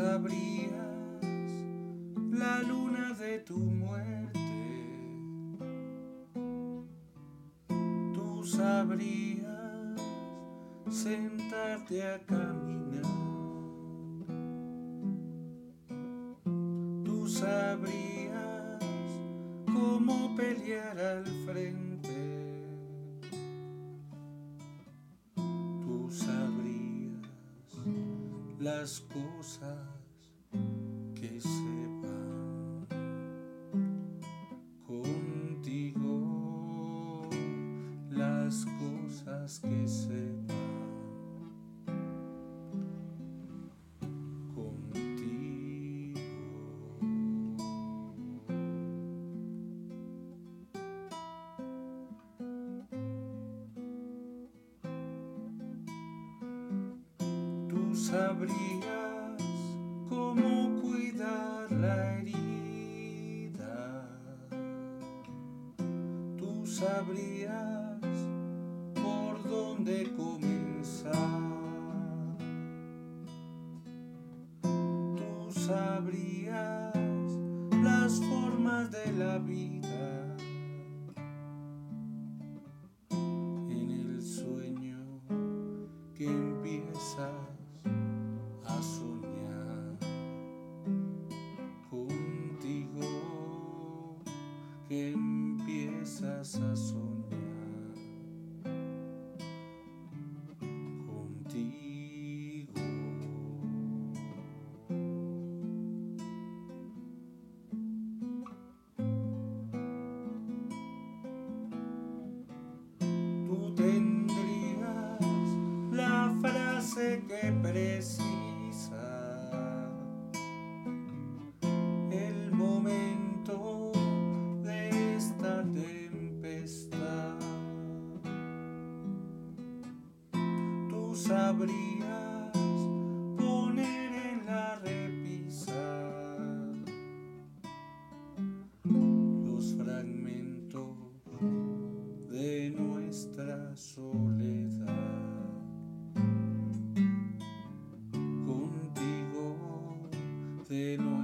Sabrías la luna de tu muerte. Tú sabrías sentarte a caminar. Tú sabrías cómo pelear al frente. Las cosas que se van contigo, las cosas que se Tú sabrías cómo cuidar la herida. Tú sabrías por dónde comenzar. Tú sabrías las formas de la vida. Que empiezas a soñar contigo. Tú tendrías la frase que precisa sabrías poner en la repisa los fragmentos de nuestra soledad. Contigo te lo